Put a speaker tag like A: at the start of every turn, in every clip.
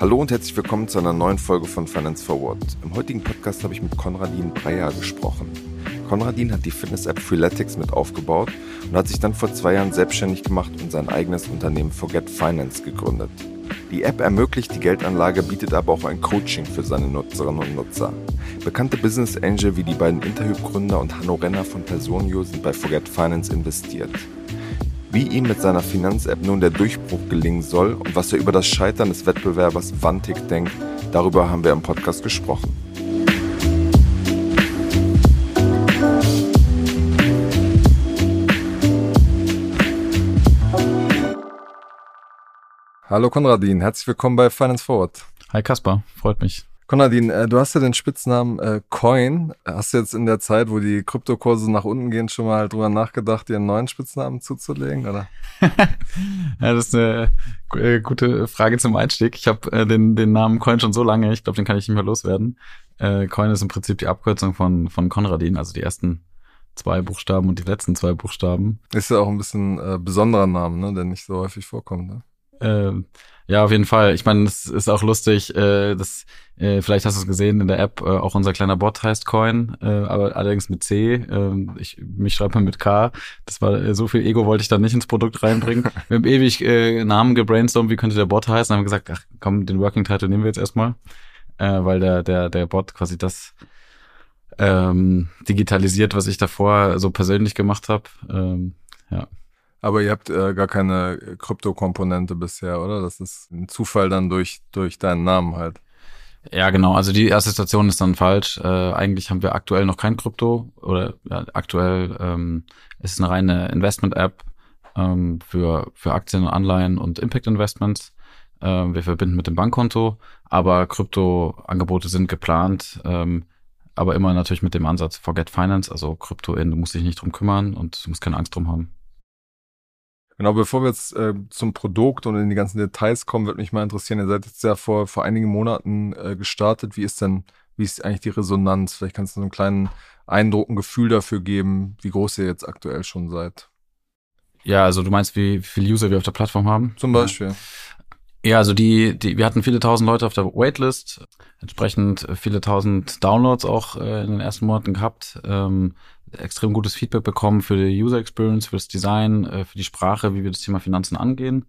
A: Hallo und herzlich willkommen zu einer neuen Folge von Finance Forward. Im heutigen Podcast habe ich mit Konradin Breyer gesprochen. Konradin hat die Fitness-App Freeletics mit aufgebaut und hat sich dann vor zwei Jahren selbstständig gemacht und sein eigenes Unternehmen Forget Finance gegründet. Die App ermöglicht die Geldanlage, bietet aber auch ein Coaching für seine Nutzerinnen und Nutzer. Bekannte Business Angel wie die beiden Interhyp-Gründer und Hanno Renner von Personio sind bei Forget Finance investiert. Wie ihm mit seiner Finanz-App nun der Durchbruch gelingen soll und was er über das Scheitern des Wettbewerbers Vantik denkt, darüber haben wir im Podcast gesprochen. Hallo Konradin, herzlich willkommen bei Finance Forward.
B: Hi Kaspar, freut mich.
A: Konradin, äh, du hast ja den Spitznamen äh, Coin. Hast du jetzt in der Zeit, wo die Kryptokurse nach unten gehen, schon mal drüber nachgedacht, dir einen neuen Spitznamen zuzulegen, oder?
B: ja, das ist eine äh, gute Frage zum Einstieg. Ich habe den, den Namen Coin schon so lange, ich glaube, den kann ich nicht mehr loswerden. Coin ist im Prinzip die Abkürzung von, von Konradin, also die ersten zwei Buchstaben und die letzten zwei Buchstaben.
A: Ist ja auch ein bisschen äh, besonderer Name, ne, der nicht so häufig vorkommt. Ne?
B: Äh, ja, auf jeden Fall. Ich meine, es ist auch lustig, äh, das, äh, vielleicht hast du es gesehen in der App, äh, auch unser kleiner Bot heißt Coin, äh, aber allerdings mit C. Äh, ich, mich schreibt man mit K. Das war äh, so viel Ego wollte ich da nicht ins Produkt reinbringen. wir haben ewig äh, Namen gebrainstormt, wie könnte der Bot heißen, haben gesagt, ach komm, den Working Title nehmen wir jetzt erstmal, äh, weil der, der, der Bot quasi das ähm, digitalisiert, was ich davor so persönlich gemacht habe. Ähm, ja.
A: Aber ihr habt äh, gar keine Krypto-Komponente bisher, oder? Das ist ein Zufall dann durch, durch deinen Namen halt.
B: Ja, genau. Also die erste Station ist dann falsch. Äh, eigentlich haben wir aktuell noch kein Krypto oder ja, aktuell ähm, ist es eine reine Investment-App ähm, für, für Aktien, Anleihen und Impact-Investments. Ähm, wir verbinden mit dem Bankkonto, aber Krypto-Angebote sind geplant, ähm, aber immer natürlich mit dem Ansatz Forget Finance, also Krypto in, du musst dich nicht drum kümmern und du musst keine Angst drum haben.
A: Genau, bevor wir jetzt äh, zum Produkt und in die ganzen Details kommen, würde mich mal interessieren, ihr seid jetzt ja vor, vor einigen Monaten äh, gestartet. Wie ist denn, wie ist eigentlich die Resonanz? Vielleicht kannst du so einen kleinen Eindruck, ein Gefühl dafür geben, wie groß ihr jetzt aktuell schon seid.
B: Ja, also du meinst, wie, wie viele User wir auf der Plattform haben?
A: Zum Beispiel.
B: Ja, also die, die, wir hatten viele tausend Leute auf der Waitlist, entsprechend viele tausend Downloads auch äh, in den ersten Monaten gehabt. Ähm, extrem gutes Feedback bekommen für die User Experience, für das Design, äh, für die Sprache, wie wir das Thema Finanzen angehen.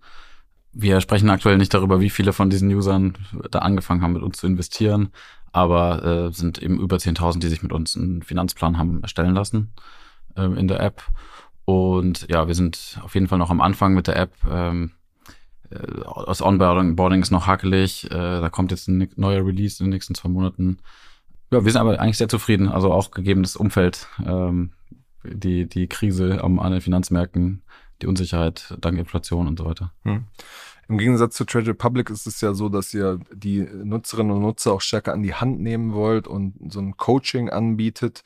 B: Wir sprechen aktuell nicht darüber, wie viele von diesen Usern da angefangen haben, mit uns zu investieren, aber äh, sind eben über 10.000, die sich mit uns einen Finanzplan haben erstellen lassen äh, in der App. Und ja, wir sind auf jeden Fall noch am Anfang mit der App. Ähm, äh, das Onboarding ist noch hakelig. Äh, da kommt jetzt ein neuer Release in den nächsten zwei Monaten. Ja, wir sind aber eigentlich sehr zufrieden. Also auch gegeben das Umfeld, ähm, die, die Krise am, an den Finanzmärkten, die Unsicherheit dank Inflation und so weiter. Hm.
A: Im Gegensatz zu Trade Republic ist es ja so, dass ihr die Nutzerinnen und Nutzer auch stärker an die Hand nehmen wollt und so ein Coaching anbietet.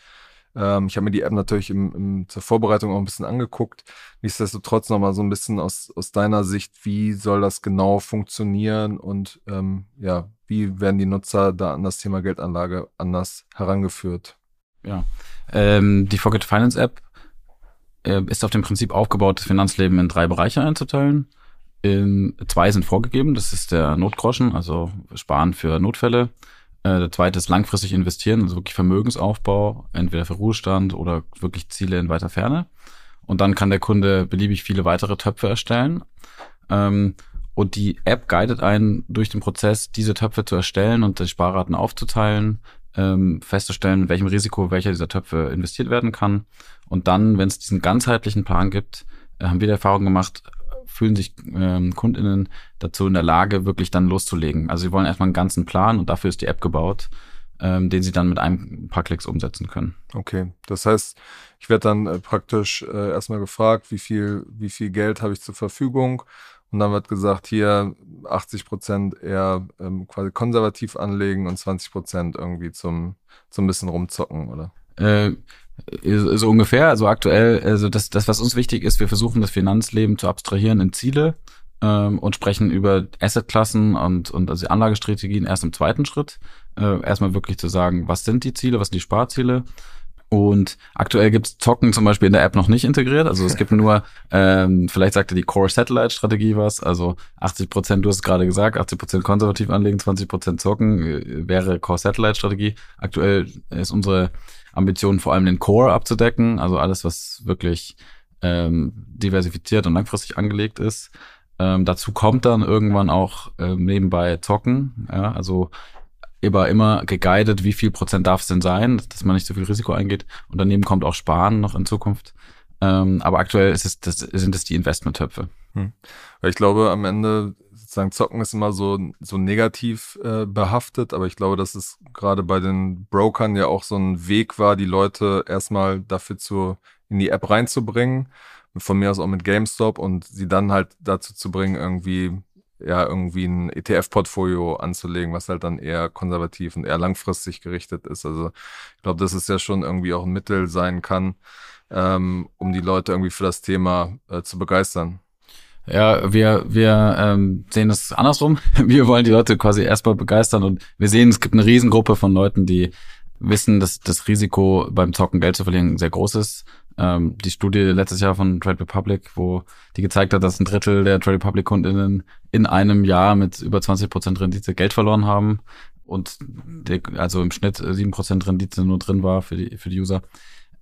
A: Ähm, ich habe mir die App natürlich im, im, zur Vorbereitung auch ein bisschen angeguckt. Nichtsdestotrotz nochmal so ein bisschen aus, aus deiner Sicht, wie soll das genau funktionieren und ähm, ja, wie werden die Nutzer da an das Thema Geldanlage anders herangeführt?
B: Ja, ähm, die Forget Finance App äh, ist auf dem Prinzip aufgebaut, das Finanzleben in drei Bereiche einzuteilen. In, zwei sind vorgegeben, das ist der Notgroschen, also Sparen für Notfälle. Äh, der zweite ist langfristig investieren, also wirklich Vermögensaufbau, entweder für Ruhestand oder wirklich Ziele in weiter Ferne. Und dann kann der Kunde beliebig viele weitere Töpfe erstellen. Ähm, und die App guidet einen durch den Prozess, diese Töpfe zu erstellen und die Sparraten aufzuteilen, ähm, festzustellen, mit welchem Risiko welcher dieser Töpfe investiert werden kann. Und dann, wenn es diesen ganzheitlichen Plan gibt, äh, haben wir die Erfahrung gemacht, fühlen sich ähm, KundInnen dazu in der Lage, wirklich dann loszulegen. Also sie wollen erstmal einen ganzen Plan und dafür ist die App gebaut, ähm, den sie dann mit einem paar Klicks umsetzen können.
A: Okay, das heißt, ich werde dann äh, praktisch äh, erstmal gefragt, wie viel, wie viel Geld habe ich zur Verfügung und dann wird gesagt, hier 80 Prozent eher ähm, quasi konservativ anlegen und 20 Prozent irgendwie zum, zum bisschen rumzocken, oder?
B: Äh, so ungefähr. Also aktuell, also das, das, was uns wichtig ist, wir versuchen das Finanzleben zu abstrahieren in Ziele ähm, und sprechen über Assetklassen und, und also Anlagestrategien erst im zweiten Schritt. Äh, erstmal wirklich zu sagen, was sind die Ziele, was sind die Sparziele Und aktuell gibt's Zocken zum Beispiel in der App noch nicht integriert. Also es gibt nur, ähm, vielleicht sagte die Core Satellite Strategie was. Also 80 Prozent, du hast es gerade gesagt, 80 Prozent konservativ anlegen, 20 Prozent zocken äh, wäre Core Satellite Strategie. Aktuell ist unsere Ambition vor allem den Core abzudecken. Also alles, was wirklich ähm, diversifiziert und langfristig angelegt ist. Ähm, dazu kommt dann irgendwann auch ähm, nebenbei Zocken. Ja, also aber immer geguided, wie viel Prozent darf es denn sein, dass man nicht so viel Risiko eingeht. Und daneben kommt auch Sparen noch in Zukunft. Ähm, aber aktuell ist es, das, sind es die Investmenttöpfe.
A: Hm. Ich glaube, am Ende sozusagen Zocken ist immer so, so negativ äh, behaftet, aber ich glaube, dass es gerade bei den Brokern ja auch so ein Weg war, die Leute erstmal dafür zu, in die App reinzubringen. Von mir aus auch mit GameStop und sie dann halt dazu zu bringen, irgendwie ja irgendwie ein ETF-Portfolio anzulegen, was halt dann eher konservativ und eher langfristig gerichtet ist. Also ich glaube, dass es ja schon irgendwie auch ein Mittel sein kann, ähm, um die Leute irgendwie für das Thema äh, zu begeistern.
B: Ja, wir, wir ähm, sehen das andersrum. Wir wollen die Leute quasi erstmal begeistern und wir sehen, es gibt eine Riesengruppe von Leuten, die wissen, dass das Risiko beim Zocken Geld zu verlieren sehr groß ist ähm, die Studie letztes Jahr von Trade Republic, wo die gezeigt hat, dass ein Drittel der Trade Republic Kundinnen in einem Jahr mit über 20 Prozent Rendite Geld verloren haben und der, also im Schnitt sieben Prozent Rendite nur drin war für die für die User.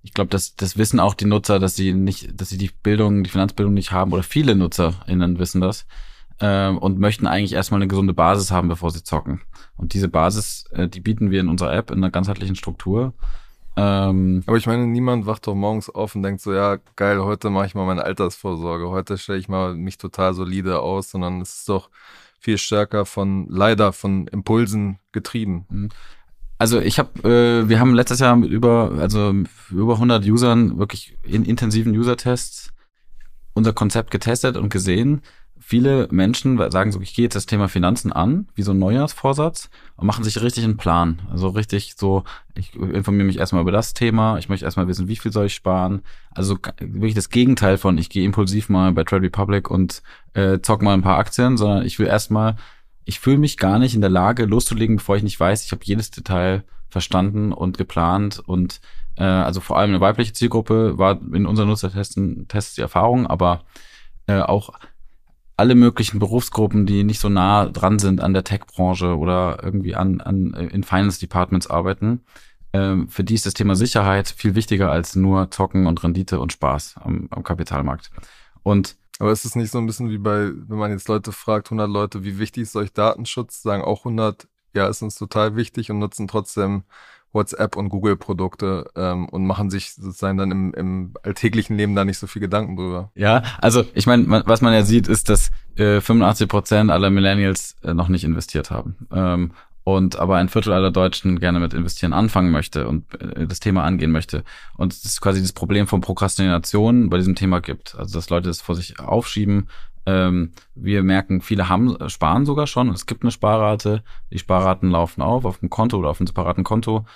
B: Ich glaube, das, das wissen auch die Nutzer, dass sie nicht, dass sie die Bildung, die Finanzbildung nicht haben oder viele NutzerInnen wissen das ähm, und möchten eigentlich erstmal eine gesunde Basis haben, bevor sie zocken. Und diese Basis, äh, die bieten wir in unserer App in einer ganzheitlichen Struktur
A: ähm, Aber ich meine, niemand wacht doch morgens auf und denkt so, ja, geil, heute mache ich mal meine Altersvorsorge, heute stelle ich mal mich total solide aus, sondern es ist doch viel stärker von, leider von Impulsen getrieben. Mhm.
B: Also ich habe, äh, wir haben letztes Jahr mit über, also über 100 Usern wirklich in intensiven User-Tests unser Konzept getestet und gesehen, viele Menschen sagen so, ich gehe jetzt das Thema Finanzen an, wie so ein Neujahrsvorsatz und machen sich richtig einen Plan. Also richtig so, ich informiere mich erstmal über das Thema, ich möchte erstmal wissen, wie viel soll ich sparen. Also wirklich das Gegenteil von, ich gehe impulsiv mal bei Trade Republic und äh, zock mal ein paar Aktien, sondern ich will erstmal, ich fühle mich gar nicht in der Lage loszulegen, bevor ich nicht weiß, ich habe jedes Detail verstanden und geplant und äh, also vor allem eine weibliche Zielgruppe war in unseren Nutzertesten Tests die Erfahrung, aber äh, auch alle möglichen Berufsgruppen, die nicht so nah dran sind an der Tech-Branche oder irgendwie an, an in Finance Departments arbeiten, ähm, für die ist das Thema Sicherheit viel wichtiger als nur Zocken und Rendite und Spaß am, am Kapitalmarkt. Und
A: aber ist es nicht so ein bisschen wie bei, wenn man jetzt Leute fragt, 100 Leute, wie wichtig ist euch Datenschutz, sagen auch 100, ja, ist uns total wichtig und nutzen trotzdem WhatsApp und Google-Produkte ähm, und machen sich sozusagen dann im, im alltäglichen Leben da nicht so viel Gedanken drüber.
B: Ja, also ich meine, was man ja sieht, ist, dass äh, 85 Prozent aller Millennials äh, noch nicht investiert haben. Ähm, und aber ein Viertel aller Deutschen gerne mit Investieren anfangen möchte und äh, das Thema angehen möchte. Und es ist quasi das Problem von Prokrastination bei diesem Thema gibt. Also dass Leute es vor sich aufschieben. Ähm, wir merken, viele haben sparen sogar schon. Es gibt eine Sparrate. Die Sparraten laufen auf auf dem Konto oder auf einem separaten Konto.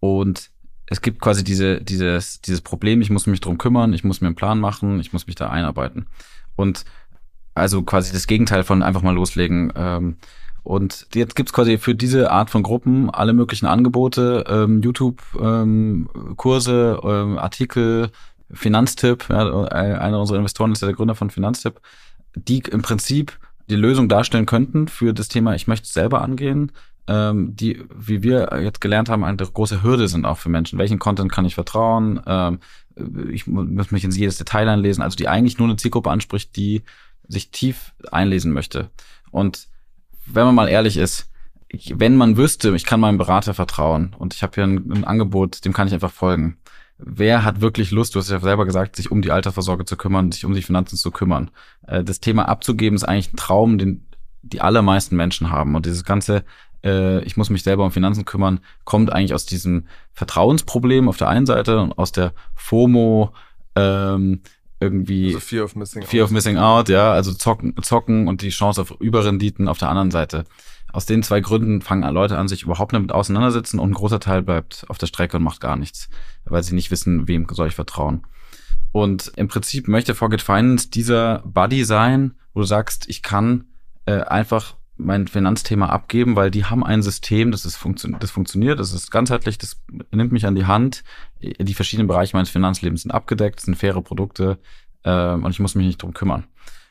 B: Und es gibt quasi diese, dieses, dieses Problem, ich muss mich drum kümmern, ich muss mir einen Plan machen, ich muss mich da einarbeiten. Und also quasi das Gegenteil von einfach mal loslegen. Ähm, und jetzt gibt's quasi für diese Art von Gruppen alle möglichen Angebote, ähm, YouTube-Kurse, ähm, ähm, Artikel, Finanztipp, ja, einer unserer Investoren ist ja der Gründer von Finanztipp, die im Prinzip die Lösung darstellen könnten für das Thema, ich möchte es selber angehen, ähm, die, wie wir jetzt gelernt haben, eine große Hürde sind auch für Menschen. Welchen Content kann ich vertrauen? Ähm, ich muss mich in jedes Detail einlesen. Also die eigentlich nur eine Zielgruppe anspricht, die sich tief einlesen möchte. Und wenn man mal ehrlich ist, wenn man wüsste, ich kann meinem Berater vertrauen und ich habe hier ein, ein, Angebot, dem kann ich einfach folgen. Wer hat wirklich Lust, du hast ja selber gesagt, sich um die Altersvorsorge zu kümmern, sich um die Finanzen zu kümmern? Äh, das Thema abzugeben ist eigentlich ein Traum, den die allermeisten Menschen haben. Und dieses ganze äh, ich muss mich selber um Finanzen kümmern, kommt eigentlich aus diesem Vertrauensproblem auf der einen Seite und aus der FOMO, ähm, irgendwie
A: also Fear of Missing
B: Fear Out. of Missing Out, ja, also zocken, zocken und die Chance auf Überrenditen auf der anderen Seite. Aus den zwei Gründen fangen Leute an, sich überhaupt damit auseinandersetzen und ein großer Teil bleibt auf der Strecke und macht gar nichts, weil sie nicht wissen, wem soll ich vertrauen. Und im Prinzip möchte Forget Finance dieser Buddy sein, wo du sagst, ich kann äh, einfach mein Finanzthema abgeben, weil die haben ein System, das, ist funktio das funktioniert, das ist ganzheitlich, das nimmt mich an die Hand. Die verschiedenen Bereiche meines Finanzlebens sind abgedeckt, sind faire Produkte ähm, und ich muss mich nicht drum kümmern.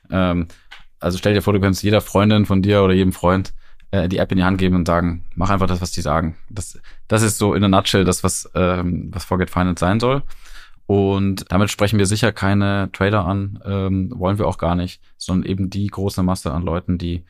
B: Ähm, also stell dir vor, du kannst jeder Freundin von dir oder jedem Freund äh, die App in die Hand geben und sagen, mach einfach das, was die sagen. Das, das ist so in a nutshell das, was, ähm, was Forget Finance sein soll. Und damit sprechen wir sicher keine Trader an, ähm, wollen wir auch gar nicht, sondern eben die große Masse an Leuten, die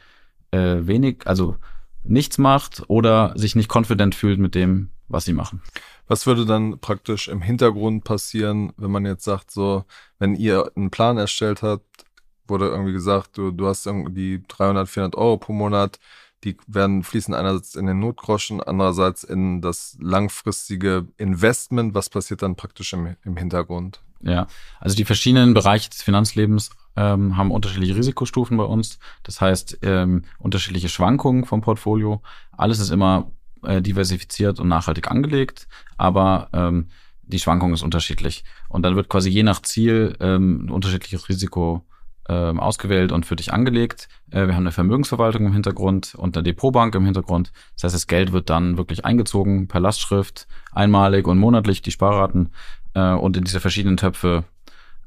B: äh, wenig, also nichts macht oder sich nicht confident fühlt mit dem, was sie machen.
A: Was würde dann praktisch im Hintergrund passieren, wenn man jetzt sagt, so, wenn ihr einen Plan erstellt habt, wurde irgendwie gesagt, du, du hast irgendwie 300, 400 Euro pro Monat, die werden fließen einerseits in den Notgroschen, andererseits in das langfristige Investment. Was passiert dann praktisch im, im Hintergrund?
B: Ja, also die verschiedenen Bereiche des Finanzlebens ähm, haben unterschiedliche Risikostufen bei uns. Das heißt, ähm, unterschiedliche Schwankungen vom Portfolio. Alles ist immer äh, diversifiziert und nachhaltig angelegt, aber ähm, die Schwankung ist unterschiedlich. Und dann wird quasi je nach Ziel ähm, ein unterschiedliches Risiko ähm, ausgewählt und für dich angelegt. Äh, wir haben eine Vermögensverwaltung im Hintergrund und eine Depotbank im Hintergrund. Das heißt, das Geld wird dann wirklich eingezogen per Lastschrift, einmalig und monatlich die Sparraten äh, und in diese verschiedenen Töpfe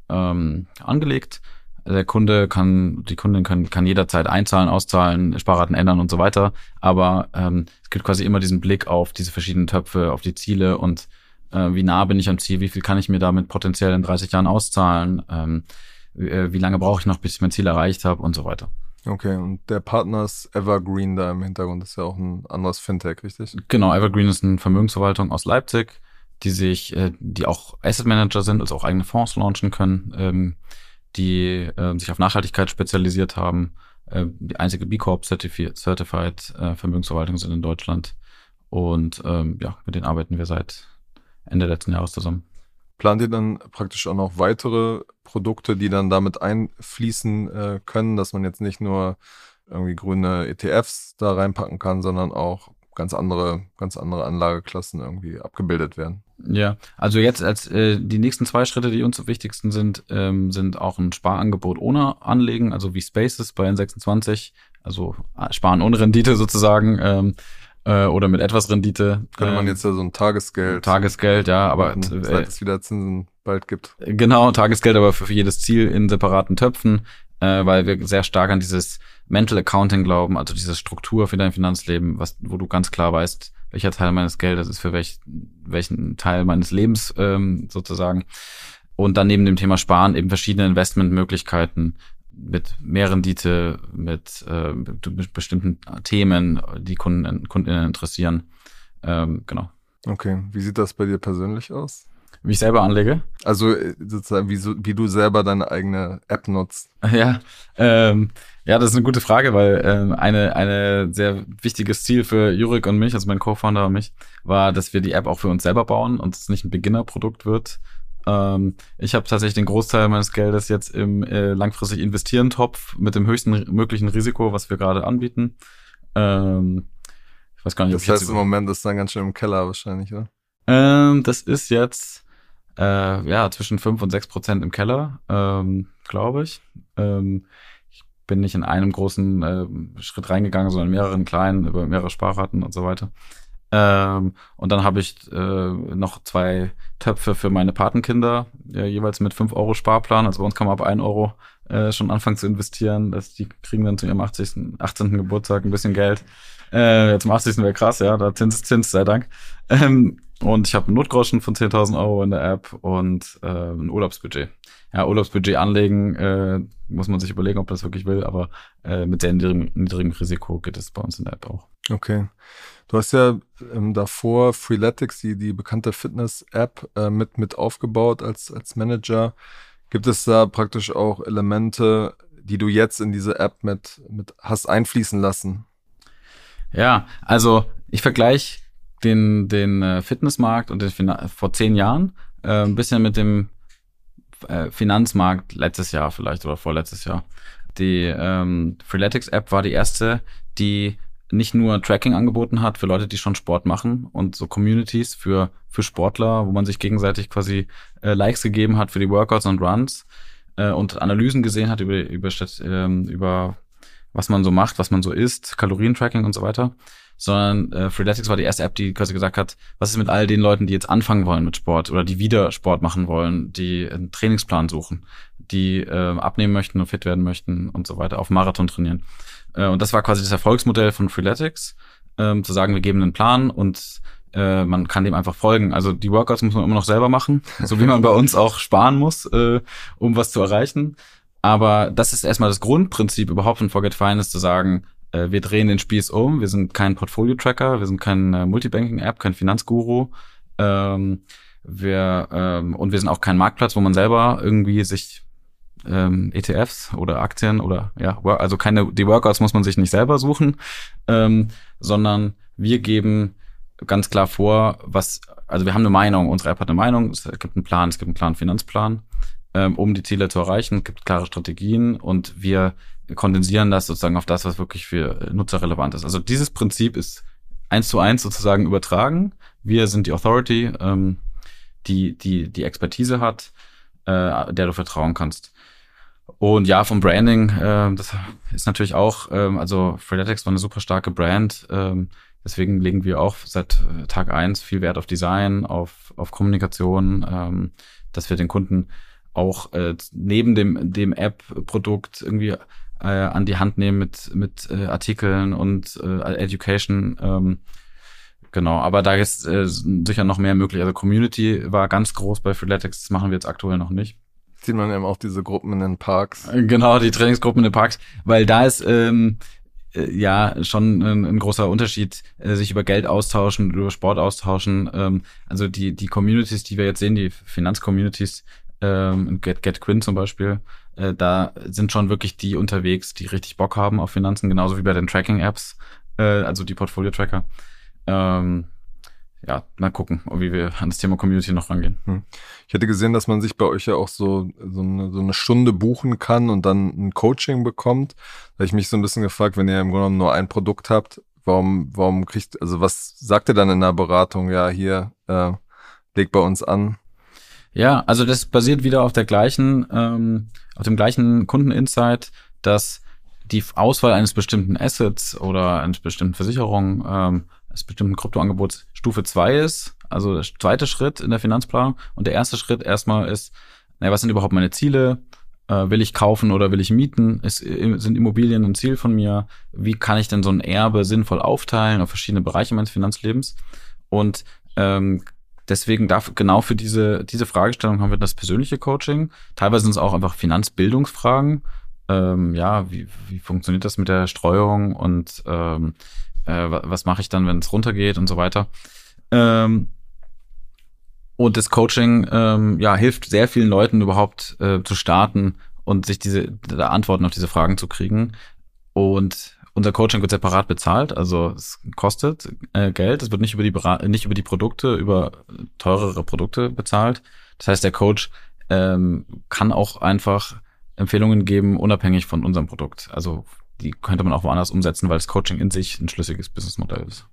B: ähm, angelegt. Der Kunde kann, die Kundin kann, kann jederzeit einzahlen, auszahlen, Sparraten ändern und so weiter. Aber ähm, es gibt quasi immer diesen Blick auf diese verschiedenen Töpfe, auf die Ziele und äh, wie nah bin ich am Ziel, wie viel kann ich mir damit potenziell in 30 Jahren auszahlen, ähm, wie, äh, wie lange brauche ich noch, bis ich mein Ziel erreicht habe und so weiter.
A: Okay, und der Partner ist Evergreen da im Hintergrund, das ist ja auch ein anderes Fintech, richtig?
B: Genau, Evergreen ist eine Vermögensverwaltung aus Leipzig, die sich, äh, die auch Asset Manager sind, also auch eigene Fonds launchen können. Ähm, die äh, sich auf Nachhaltigkeit spezialisiert haben. Die einzige B Corp Certified, Vermögensverwaltung sind in Deutschland. Und ähm, ja, mit denen arbeiten wir seit Ende letzten Jahres zusammen.
A: Plant ihr dann praktisch auch noch weitere Produkte, die dann damit einfließen äh, können, dass man jetzt nicht nur irgendwie grüne ETFs da reinpacken kann, sondern auch ganz andere, ganz andere Anlageklassen irgendwie abgebildet werden.
B: Ja, also jetzt als äh, die nächsten zwei Schritte, die uns am wichtigsten sind, ähm, sind auch ein Sparangebot ohne Anlegen, also wie Spaces bei N26, also äh, Sparen ohne Rendite sozusagen. Ähm, äh, oder mit etwas Rendite.
A: Könnte man ähm, jetzt ja so ein Tagesgeld.
B: Tagesgeld, ja, aber
A: seit es wieder Zinsen bald gibt.
B: Genau, Tagesgeld, aber für jedes Ziel in separaten Töpfen, äh, weil wir sehr stark an dieses Mental Accounting glauben, also diese Struktur für dein Finanzleben, was, wo du ganz klar weißt, welcher Teil meines Geldes ist für welch, welchen Teil meines Lebens ähm, sozusagen. Und dann neben dem Thema Sparen eben verschiedene Investmentmöglichkeiten mit mehr Rendite, mit, äh, mit bestimmten Themen, die Kunden, Kundinnen interessieren. Ähm, genau.
A: Okay, wie sieht das bei dir persönlich aus?
B: Wie ich selber anlege?
A: Also äh, sozusagen, wie, so, wie du selber deine eigene App nutzt.
B: Ja, ähm, ja, das ist eine gute Frage, weil ähm, eine eine sehr wichtiges Ziel für Jurik und mich, also mein Co-Founder und mich, war, dass wir die App auch für uns selber bauen und es nicht ein Beginner-Produkt wird. Ähm, ich habe tatsächlich den Großteil meines Geldes jetzt im äh, langfristig investieren Topf mit dem höchsten möglichen Risiko, was wir gerade anbieten. Ähm,
A: ich weiß gar nicht, ob das heißt, ich jetzt im Moment ist dann ganz schön im Keller wahrscheinlich, oder?
B: Ähm, das ist jetzt äh, ja, zwischen fünf und sechs Prozent im Keller, ähm, glaube ich. Ähm, ich bin nicht in einem großen äh, Schritt reingegangen, sondern in mehreren kleinen, über mehrere Sparraten und so weiter. Ähm, und dann habe ich äh, noch zwei Töpfe für meine Patenkinder, ja, jeweils mit fünf Euro Sparplan. Also bei uns kann man ab ein Euro äh, schon anfangen zu investieren. Das, die kriegen dann zu ihrem 80., 18. Geburtstag ein bisschen Geld. Äh, zum 80. wäre krass, ja, da Zins, Zins, sei Dank. Ähm, und ich habe einen Notgroschen von 10.000 Euro in der App und äh, ein Urlaubsbudget. Ja, Urlaubsbudget anlegen, äh, muss man sich überlegen, ob das wirklich will, aber äh, mit sehr niedrigem, niedrigem Risiko geht es bei uns in der App auch.
A: Okay. Du hast ja ähm, davor Freeletics, die, die bekannte Fitness-App, äh, mit, mit aufgebaut als, als Manager. Gibt es da praktisch auch Elemente, die du jetzt in diese App mit, mit hast einfließen lassen?
B: Ja, also ich vergleiche den, den äh, Fitnessmarkt und den Finan vor zehn Jahren äh, ein bisschen mit dem äh, Finanzmarkt letztes Jahr vielleicht oder vorletztes Jahr. Die ähm, Freeletics-App war die erste, die nicht nur Tracking angeboten hat für Leute, die schon Sport machen und so Communities für, für Sportler, wo man sich gegenseitig quasi äh, Likes gegeben hat für die Workouts und Runs äh, und Analysen gesehen hat über, über, ähm, über was man so macht, was man so isst, Kalorientracking und so weiter, sondern äh, Freeletics war die erste App, die quasi gesagt hat, was ist mit all den Leuten, die jetzt anfangen wollen mit Sport oder die wieder Sport machen wollen, die einen Trainingsplan suchen, die äh, abnehmen möchten und fit werden möchten und so weiter, auf Marathon trainieren. Äh, und das war quasi das Erfolgsmodell von Freeletics, äh, zu sagen, wir geben einen Plan und äh, man kann dem einfach folgen. Also die Workouts muss man immer noch selber machen, so wie man bei uns auch sparen muss, äh, um was zu erreichen. Aber das ist erstmal das Grundprinzip überhaupt von Forget Finance zu sagen, äh, wir drehen den Spieß um, wir sind kein Portfolio-Tracker, wir sind kein äh, Multibanking-App, kein Finanzguru. Ähm, wir, ähm, und wir sind auch kein Marktplatz, wo man selber irgendwie sich ähm, ETFs oder Aktien oder ja, also keine, die Workouts muss man sich nicht selber suchen, ähm, sondern wir geben ganz klar vor, was, also wir haben eine Meinung, unsere App hat eine Meinung, es gibt einen Plan, es gibt einen klaren Finanzplan, ähm, um die Ziele zu erreichen, es gibt klare Strategien und wir kondensieren das sozusagen auf das, was wirklich für Nutzer relevant ist. Also dieses Prinzip ist eins zu eins sozusagen übertragen. Wir sind die Authority, ähm, die, die, die Expertise hat, äh, der du vertrauen kannst. Und ja, vom Branding, äh, das ist natürlich auch, ähm, also Freeletics war eine super starke Brand. Ähm, deswegen legen wir auch seit äh, Tag eins viel Wert auf Design, auf, auf Kommunikation, ähm, dass wir den Kunden auch äh, neben dem, dem App-Produkt irgendwie äh, an die Hand nehmen mit, mit äh, Artikeln und äh, Education. Ähm, genau, aber da ist äh, sicher noch mehr möglich. Also Community war ganz groß bei Freeletics, das machen wir jetzt aktuell noch nicht.
A: Sieht man eben auch diese Gruppen in den Parks.
B: Genau, die Trainingsgruppen in den Parks, weil da ist ähm, äh, ja schon ein, ein großer Unterschied, äh, sich über Geld austauschen, über Sport austauschen. Ähm, also die, die Communities, die wir jetzt sehen, die Finanzcommunities, ähm, Get, Get Quinn zum Beispiel, äh, da sind schon wirklich die unterwegs, die richtig Bock haben auf Finanzen, genauso wie bei den Tracking-Apps, äh, also die Portfolio-Tracker. Ähm, ja, mal gucken, wie wir an das Thema Community noch rangehen. Hm.
A: Ich hätte gesehen, dass man sich bei euch ja auch so, so, eine, so eine Stunde buchen kann und dann ein Coaching bekommt. Da habe ich mich so ein bisschen gefragt, wenn ihr im Grunde genommen nur ein Produkt habt, warum, warum kriegt, also was sagt ihr dann in der Beratung? Ja, hier, äh, leg bei uns an.
B: Ja, also das basiert wieder auf der gleichen, ähm, auf dem gleichen Kundeninsight, dass die Auswahl eines bestimmten Assets oder eines bestimmten Versicherung, ähm, eines bestimmten Kryptoangebots Stufe zwei ist, also der zweite Schritt in der Finanzplanung. Und der erste Schritt erstmal ist, naja, was sind überhaupt meine Ziele? Äh, will ich kaufen oder will ich mieten? Ist, sind Immobilien ein Ziel von mir? Wie kann ich denn so ein Erbe sinnvoll aufteilen auf verschiedene Bereiche meines Finanzlebens? Und ähm, Deswegen darf genau für diese, diese Fragestellung haben wir das persönliche Coaching. Teilweise sind es auch einfach Finanzbildungsfragen. Ähm, ja, wie, wie funktioniert das mit der Streuung und ähm, äh, was mache ich dann, wenn es runtergeht und so weiter. Ähm, und das Coaching ähm, ja, hilft sehr vielen Leuten überhaupt äh, zu starten und sich diese Antworten auf diese Fragen zu kriegen. Und unser Coaching wird separat bezahlt, also es kostet äh, Geld. Es wird nicht über die nicht über die Produkte, über teurere Produkte bezahlt. Das heißt, der Coach ähm, kann auch einfach Empfehlungen geben, unabhängig von unserem Produkt. Also die könnte man auch woanders umsetzen, weil das Coaching in sich ein schlüssiges Businessmodell ist.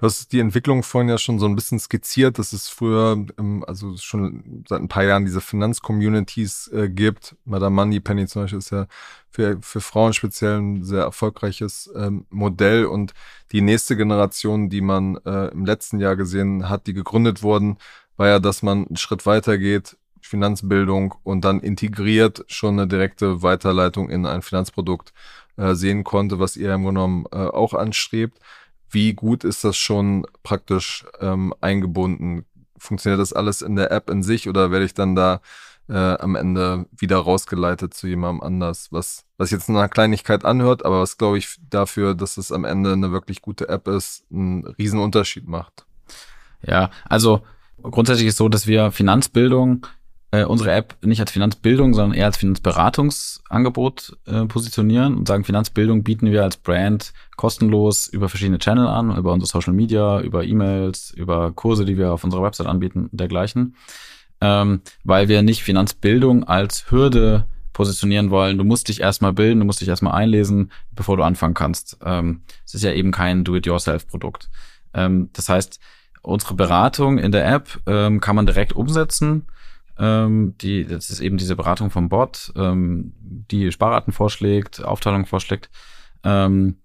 A: Du hast die Entwicklung vorhin ja schon so ein bisschen skizziert, dass es früher, ähm, also schon seit ein paar Jahren diese Finanzcommunities äh, gibt. Madame Money Penny zum Beispiel ist ja für, für Frauen speziell ein sehr erfolgreiches ähm, Modell und die nächste Generation, die man äh, im letzten Jahr gesehen hat, die gegründet wurden, war ja, dass man einen Schritt weiter geht, Finanzbildung und dann integriert schon eine direkte Weiterleitung in ein Finanzprodukt äh, sehen konnte, was ihr im Grunde genommen äh, auch anstrebt wie gut ist das schon praktisch ähm, eingebunden? Funktioniert das alles in der App in sich oder werde ich dann da äh, am Ende wieder rausgeleitet zu jemandem anders, was, was jetzt eine Kleinigkeit anhört, aber was glaube ich dafür, dass es am Ende eine wirklich gute App ist, einen riesen Unterschied macht.
B: Ja, also grundsätzlich ist so, dass wir Finanzbildung äh, unsere App nicht als Finanzbildung, sondern eher als Finanzberatungsangebot äh, positionieren und sagen, Finanzbildung bieten wir als Brand kostenlos über verschiedene Channel an, über unsere Social Media, über E-Mails, über Kurse, die wir auf unserer Website anbieten und dergleichen. Ähm, weil wir nicht Finanzbildung als Hürde positionieren wollen. Du musst dich erstmal bilden, du musst dich erstmal einlesen, bevor du anfangen kannst. Ähm, es ist ja eben kein Do-it-yourself-Produkt. Ähm, das heißt, unsere Beratung in der App ähm, kann man direkt umsetzen ähm, die, das ist eben diese Beratung vom Bot, ähm, die Sparraten vorschlägt, Aufteilung vorschlägt. Ähm,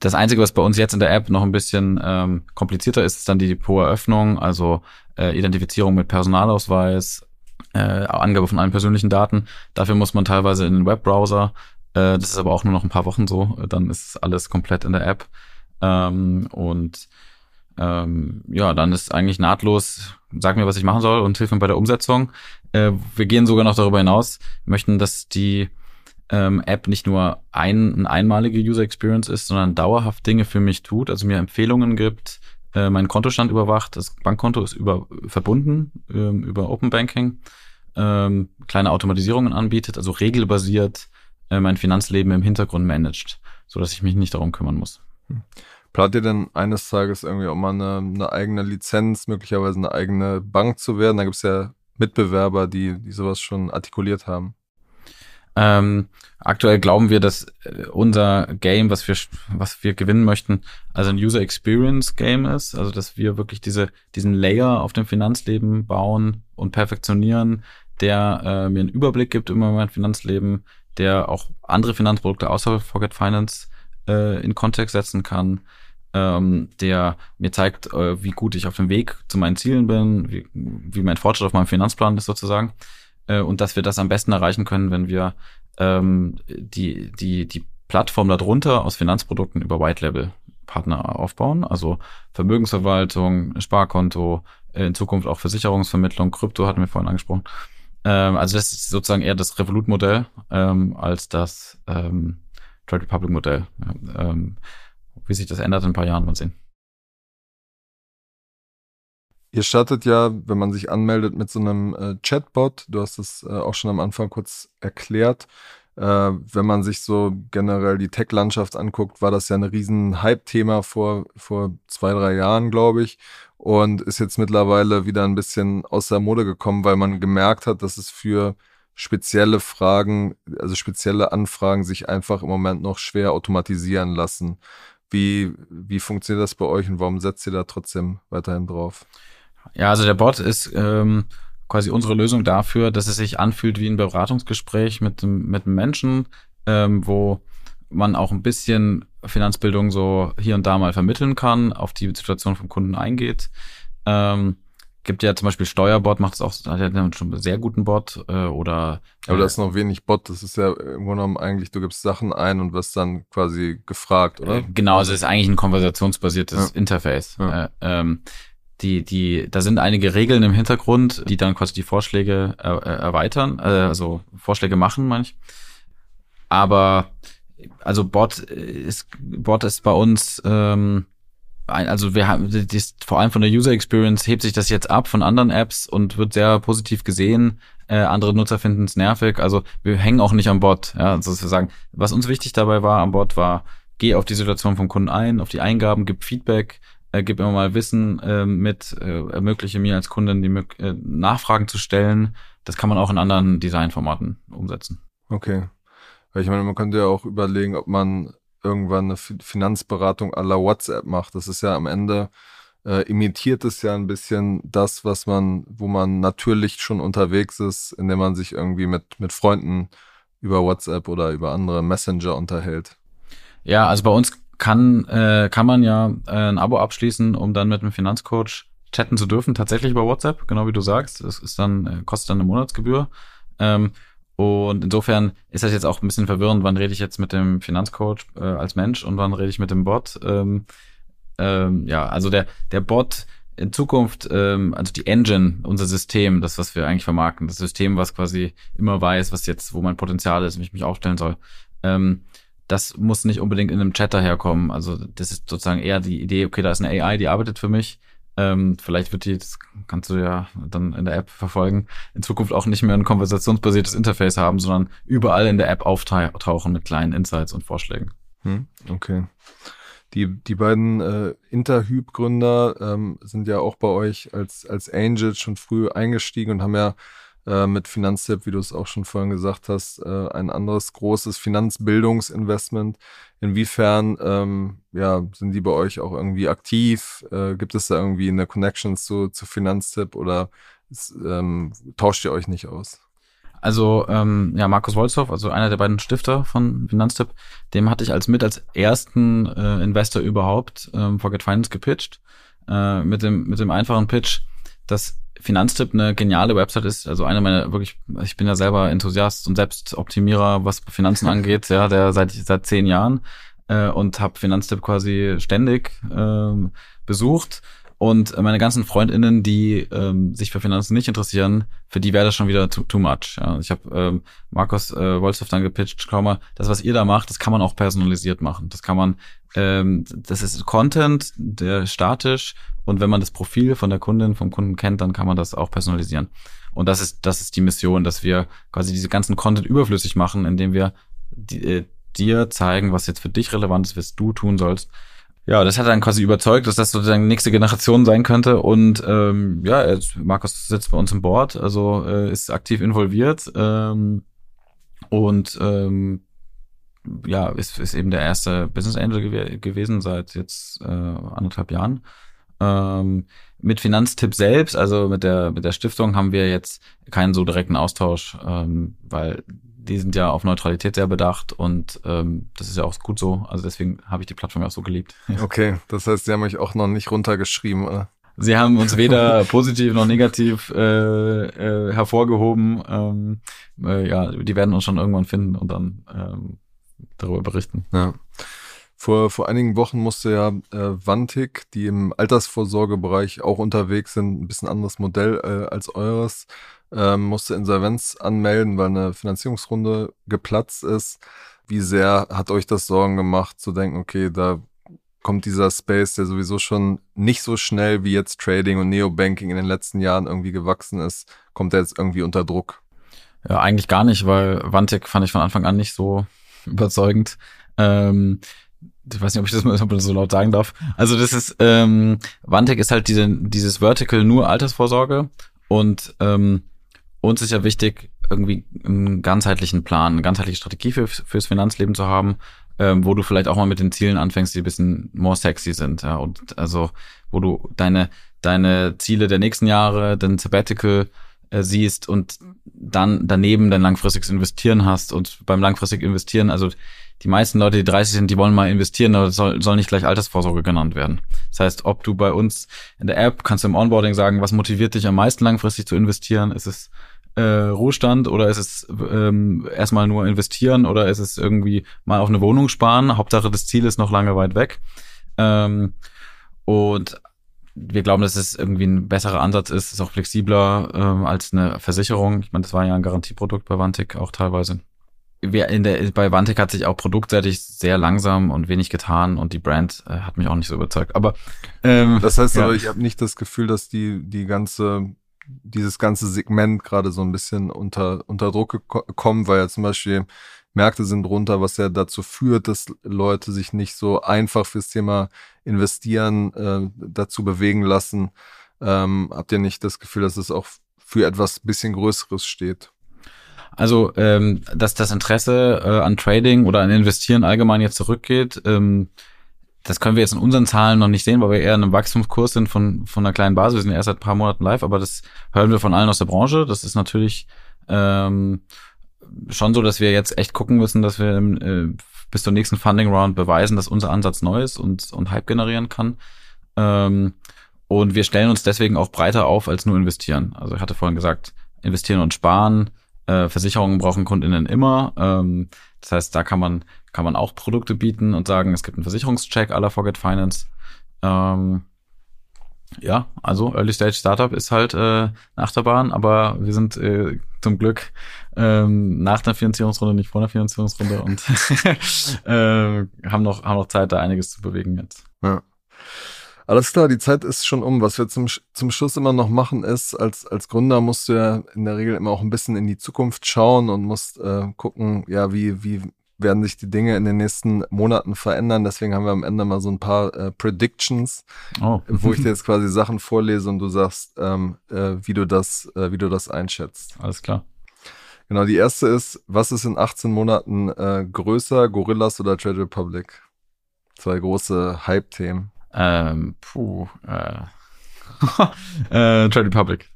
B: das Einzige, was bei uns jetzt in der App noch ein bisschen ähm, komplizierter ist, ist dann die Depoteröffnung, also äh, Identifizierung mit Personalausweis, äh, Angabe von allen persönlichen Daten. Dafür muss man teilweise in den Webbrowser. Äh, das ist aber auch nur noch ein paar Wochen so. Dann ist alles komplett in der App. Ähm, und ähm, ja, dann ist eigentlich nahtlos, sag mir, was ich machen soll und hilf mir bei der Umsetzung. Äh, wir gehen sogar noch darüber hinaus, möchten, dass die ähm, App nicht nur ein, eine einmalige User Experience ist, sondern dauerhaft Dinge für mich tut, also mir Empfehlungen gibt, äh, meinen Kontostand überwacht, das Bankkonto ist über, verbunden ähm, über Open Banking, ähm, kleine Automatisierungen anbietet, also regelbasiert äh, mein Finanzleben im Hintergrund managt, so dass ich mich nicht darum kümmern muss.
A: Hm. Plant ihr denn eines Tages irgendwie auch mal eine, eine eigene Lizenz, möglicherweise eine eigene Bank zu werden? Da gibt es ja Mitbewerber, die, die sowas schon artikuliert haben.
B: Ähm, aktuell glauben wir, dass äh, unser Game, was wir, was wir gewinnen möchten, also ein User Experience Game ist, also dass wir wirklich diese, diesen Layer auf dem Finanzleben bauen und perfektionieren, der äh, mir einen Überblick gibt über mein Finanzleben, der auch andere Finanzprodukte außer Forget Finance äh, in Kontext setzen kann, ähm, der mir zeigt, äh, wie gut ich auf dem Weg zu meinen Zielen bin, wie, wie mein Fortschritt auf meinem Finanzplan ist sozusagen äh, und dass wir das am besten erreichen können, wenn wir ähm, die, die, die Plattform darunter aus Finanzprodukten über White Label Partner aufbauen, also Vermögensverwaltung, Sparkonto, äh, in Zukunft auch Versicherungsvermittlung, Krypto hatten wir vorhin angesprochen. Ähm, also das ist sozusagen eher das Revolut-Modell ähm, als das ähm, Trade Republic-Modell. Ähm, wie sich das ändert in ein paar Jahren, mal sehen.
A: Ihr startet ja, wenn man sich anmeldet, mit so einem äh, Chatbot. Du hast es äh, auch schon am Anfang kurz erklärt. Äh, wenn man sich so generell die Tech-Landschaft anguckt, war das ja ein riesen Hype-Thema vor, vor zwei, drei Jahren, glaube ich. Und ist jetzt mittlerweile wieder ein bisschen aus der Mode gekommen, weil man gemerkt hat, dass es für spezielle Fragen, also spezielle Anfragen sich einfach im Moment noch schwer automatisieren lassen. Wie, wie funktioniert das bei euch und warum setzt ihr da trotzdem weiterhin drauf?
B: Ja, also der Bot ist ähm, quasi unsere Lösung dafür, dass es sich anfühlt wie ein Beratungsgespräch mit, mit einem Menschen, ähm, wo man auch ein bisschen Finanzbildung so hier und da mal vermitteln kann, auf die Situation vom Kunden eingeht. Ähm, gibt ja zum Beispiel Steuerbot, macht es auch, hat ja schon einen sehr guten Bot äh, oder.
A: Äh, Aber da ist noch wenig Bot, das ist ja im Grunde genommen eigentlich, du gibst Sachen ein und wirst dann quasi gefragt, oder? Äh,
B: genau, also es ist eigentlich ein konversationsbasiertes ja. Interface. Ja. Äh, ähm, die, die, da sind einige Regeln im Hintergrund, die dann quasi die Vorschläge äh, erweitern, äh, also Vorschläge machen, manch. Aber also Bot ist Bot ist bei uns ähm, also wir haben das, vor allem von der User Experience hebt sich das jetzt ab von anderen Apps und wird sehr positiv gesehen. Äh, andere Nutzer finden es nervig. Also wir hängen auch nicht am Bot. Ja, also sagen, was uns wichtig dabei war am Bot war, geh auf die Situation vom Kunden ein, auf die Eingaben, gib Feedback, äh, gib immer mal Wissen äh, mit, äh, ermögliche mir als Kundin die äh, Nachfragen zu stellen. Das kann man auch in anderen Designformaten umsetzen.
A: Okay. Weil ich meine, man könnte ja auch überlegen, ob man irgendwann eine Finanzberatung à la WhatsApp macht. Das ist ja am Ende, äh, imitiert es ja ein bisschen das, was man, wo man natürlich schon unterwegs ist, indem man sich irgendwie mit, mit Freunden über WhatsApp oder über andere Messenger unterhält.
B: Ja, also bei uns kann, äh, kann man ja äh, ein Abo abschließen, um dann mit einem Finanzcoach chatten zu dürfen, tatsächlich über WhatsApp, genau wie du sagst. Das ist dann, äh, kostet dann eine Monatsgebühr. Ähm, und insofern ist das jetzt auch ein bisschen verwirrend, wann rede ich jetzt mit dem Finanzcoach äh, als Mensch und wann rede ich mit dem Bot. Ähm, ähm, ja, also der, der Bot in Zukunft, ähm, also die Engine, unser System, das, was wir eigentlich vermarkten, das System, was quasi immer weiß, was jetzt, wo mein Potenzial ist, wie ich mich aufstellen soll, ähm, das muss nicht unbedingt in einem Chat daherkommen. Also das ist sozusagen eher die Idee, okay, da ist eine AI, die arbeitet für mich. Ähm, vielleicht wird die, das kannst du ja dann in der App verfolgen, in Zukunft auch nicht mehr ein konversationsbasiertes Interface haben, sondern überall in der App auftauchen mit kleinen Insights und Vorschlägen.
A: Hm, okay. Die, die beiden äh, Interhyp-Gründer ähm, sind ja auch bei euch als, als Angels schon früh eingestiegen und haben ja äh, mit Finanztipp, wie du es auch schon vorhin gesagt hast, äh, ein anderes großes Finanzbildungsinvestment. Inwiefern ähm, ja, sind die bei euch auch irgendwie aktiv? Äh, gibt es da irgendwie eine Connection zu, zu Finanztipp oder ist, ähm, tauscht ihr euch nicht aus?
B: Also ähm, ja, Markus Wolzow, also einer der beiden Stifter von Finanztipp, dem hatte ich als mit als ersten äh, Investor überhaupt ähm, Forget Finance gepitcht äh, mit dem mit dem einfachen Pitch, dass Finanztipp eine geniale Website ist. Also eine meiner wirklich, ich bin ja selber Enthusiast und Selbstoptimierer, was Finanzen angeht, ja, der seit seit zehn Jahren äh, und habe Finanztipp quasi ständig äh, besucht und meine ganzen Freundinnen, die ähm, sich für Finanzen nicht interessieren, für die wäre das schon wieder too, too much. Ja. Ich habe ähm, Markus äh, Wolstoff dann gepitcht, schau mal, das, was ihr da macht, das kann man auch personalisiert machen. Das kann man, ähm, das ist Content, der statisch und wenn man das Profil von der Kundin, vom Kunden kennt, dann kann man das auch personalisieren. Und das ist, das ist die Mission, dass wir quasi diese ganzen Content überflüssig machen, indem wir die, äh, dir zeigen, was jetzt für dich relevant ist, was du tun sollst ja, das hat dann quasi überzeugt, dass das sozusagen nächste Generation sein könnte. Und ähm, ja, Markus sitzt bei uns im Board, also äh, ist aktiv involviert ähm, und ähm, ja, ist, ist eben der erste Business Angel gew gewesen seit jetzt äh, anderthalb Jahren. Ähm, mit Finanztipp selbst, also mit der mit der Stiftung, haben wir jetzt keinen so direkten Austausch, ähm, weil die sind ja auf Neutralität sehr bedacht und ähm, das ist ja auch gut so. Also deswegen habe ich die Plattform auch so geliebt.
A: Okay, das heißt, sie haben euch auch noch nicht runtergeschrieben, oder?
B: Sie haben uns weder positiv noch negativ äh, äh, hervorgehoben. Ähm, äh, ja, die werden uns schon irgendwann finden und dann ähm, darüber berichten.
A: Ja. Vor, vor einigen Wochen musste ja äh, Vantik, die im Altersvorsorgebereich auch unterwegs sind, ein bisschen anderes Modell äh, als eures, ähm, musste Insolvenz anmelden, weil eine Finanzierungsrunde geplatzt ist. Wie sehr hat euch das Sorgen gemacht, zu denken, okay, da kommt dieser Space, der sowieso schon nicht so schnell wie jetzt Trading und Neobanking in den letzten Jahren irgendwie gewachsen ist, kommt er jetzt irgendwie unter Druck?
B: Ja, eigentlich gar nicht, weil Vantik fand ich von Anfang an nicht so überzeugend. Ähm, ich weiß nicht, ob ich das mal so laut sagen darf. Also das ist, ähm, Vantek ist halt diese, dieses Vertical nur Altersvorsorge und ähm, uns ist ja wichtig, irgendwie einen ganzheitlichen Plan, eine ganzheitliche Strategie für, fürs Finanzleben zu haben, ähm, wo du vielleicht auch mal mit den Zielen anfängst, die ein bisschen more sexy sind, ja, und also, wo du deine, deine Ziele der nächsten Jahre, den Sabbatical äh, siehst und dann daneben dein langfristiges Investieren hast und beim langfristig investieren, also die meisten Leute, die 30 sind, die wollen mal investieren, aber das soll, soll nicht gleich Altersvorsorge genannt werden. Das heißt, ob du bei uns in der App kannst du im Onboarding sagen, was motiviert dich am meisten langfristig zu investieren? Ist es äh, Ruhestand oder ist es ähm, erstmal nur investieren oder ist es irgendwie mal auf eine Wohnung sparen? Hauptsache das Ziel ist noch lange weit weg. Ähm, und wir glauben, dass es irgendwie ein besserer Ansatz ist, ist auch flexibler ähm, als eine Versicherung. Ich meine, das war ja ein Garantieprodukt bei Vantik auch teilweise wir in der, bei Vantek hat sich auch produktseitig sehr langsam und wenig getan und die Brand äh, hat mich auch nicht so überzeugt. Aber
A: ähm, das heißt ja. aber, ich habe nicht das Gefühl, dass die die ganze dieses ganze Segment gerade so ein bisschen unter unter Druck kommen, weil ja zum Beispiel Märkte sind runter, was ja dazu führt, dass Leute sich nicht so einfach fürs Thema investieren äh, dazu bewegen lassen. Ähm, habt ihr nicht das Gefühl, dass es auch für etwas bisschen Größeres steht?
B: Also, ähm, dass das Interesse äh, an Trading oder an Investieren allgemein jetzt zurückgeht, ähm, das können wir jetzt in unseren Zahlen noch nicht sehen, weil wir eher in einem Wachstumskurs sind von, von einer kleinen Basis. Wir sind erst seit ein paar Monaten live, aber das hören wir von allen aus der Branche. Das ist natürlich ähm, schon so, dass wir jetzt echt gucken müssen, dass wir äh, bis zur nächsten Funding Round beweisen, dass unser Ansatz neu ist und, und Hype generieren kann. Ähm, und wir stellen uns deswegen auch breiter auf als nur investieren. Also ich hatte vorhin gesagt, investieren und sparen, äh, Versicherungen brauchen Kundinnen immer. Ähm, das heißt, da kann man, kann man auch Produkte bieten und sagen, es gibt einen Versicherungscheck aller Forget Finance. Ähm, ja, also Early Stage Startup ist halt äh, eine Achterbahn, aber wir sind äh, zum Glück ähm, nach der Finanzierungsrunde, nicht vor der Finanzierungsrunde und äh, haben noch haben noch Zeit, da einiges zu bewegen jetzt.
A: Ja. Alles klar, die Zeit ist schon um. Was wir zum, zum Schluss immer noch machen ist, als, als Gründer musst du ja in der Regel immer auch ein bisschen in die Zukunft schauen und musst äh, gucken, ja, wie, wie werden sich die Dinge in den nächsten Monaten verändern. Deswegen haben wir am Ende mal so ein paar äh, Predictions, oh. wo ich dir jetzt quasi Sachen vorlese und du sagst, ähm, äh, wie du das, äh, wie du das einschätzt.
B: Alles klar.
A: Genau, die erste ist, was ist in 18 Monaten äh, größer, Gorillas oder Trade Republic? Zwei große Hype-Themen.
B: Ähm, puh, äh, äh, Trade Republic.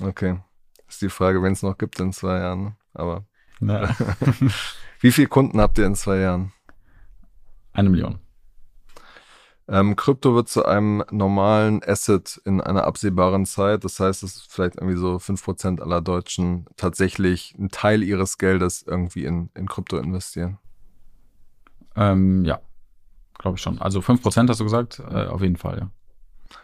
A: Okay. Ist die Frage, wenn es noch gibt in zwei Jahren. Aber
B: Ja.
A: Wie viele Kunden habt ihr in zwei Jahren?
B: Eine Million.
A: Ähm, Krypto wird zu einem normalen Asset in einer absehbaren Zeit. Das heißt, es ist vielleicht irgendwie so 5% aller Deutschen tatsächlich einen Teil ihres Geldes irgendwie in, in Krypto investieren.
B: Ähm, ja, glaube ich schon. Also 5% hast du gesagt? Äh, auf jeden Fall, ja.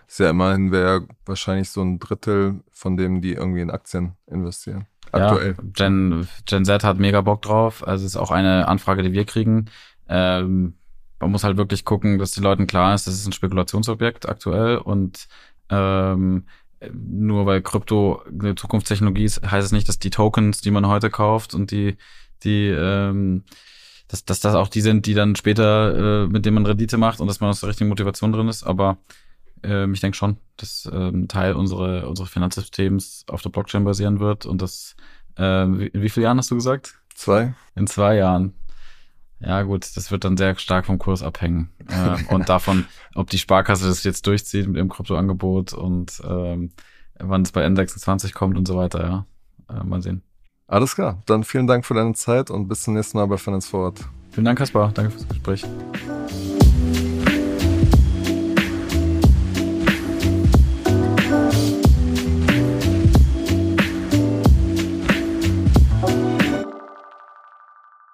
A: Ist ja immerhin wäre wahrscheinlich so ein Drittel von dem, die irgendwie in Aktien investieren. Aktuell.
B: Ja, Gen, Gen Z hat mega Bock drauf. Also es ist auch eine Anfrage, die wir kriegen. Ähm, man muss halt wirklich gucken, dass den Leuten klar ist, das ist ein Spekulationsobjekt aktuell und ähm, nur weil Krypto eine Zukunftstechnologie ist, heißt es nicht, dass die Tokens, die man heute kauft und die, die, ähm, dass, dass das auch die sind, die dann später, äh, mit denen man Rendite macht und dass man aus der richtigen Motivation drin ist. Aber ähm, ich denke schon, dass ähm, Teil unserer, unseres Finanzsystems auf der Blockchain basieren wird und das, ähm, wie- in wie vielen Jahren hast du gesagt?
A: Zwei?
B: In zwei Jahren. Ja, gut, das wird dann sehr stark vom Kurs abhängen. Äh, und davon, ob die Sparkasse das jetzt durchzieht mit ihrem Kryptoangebot und ähm, wann es bei N26 kommt und so weiter, ja. Äh, mal sehen.
A: Alles klar. Dann vielen Dank für deine Zeit und bis zum nächsten Mal bei Finance Forward.
B: Vielen Dank, Kaspar. Danke fürs Gespräch.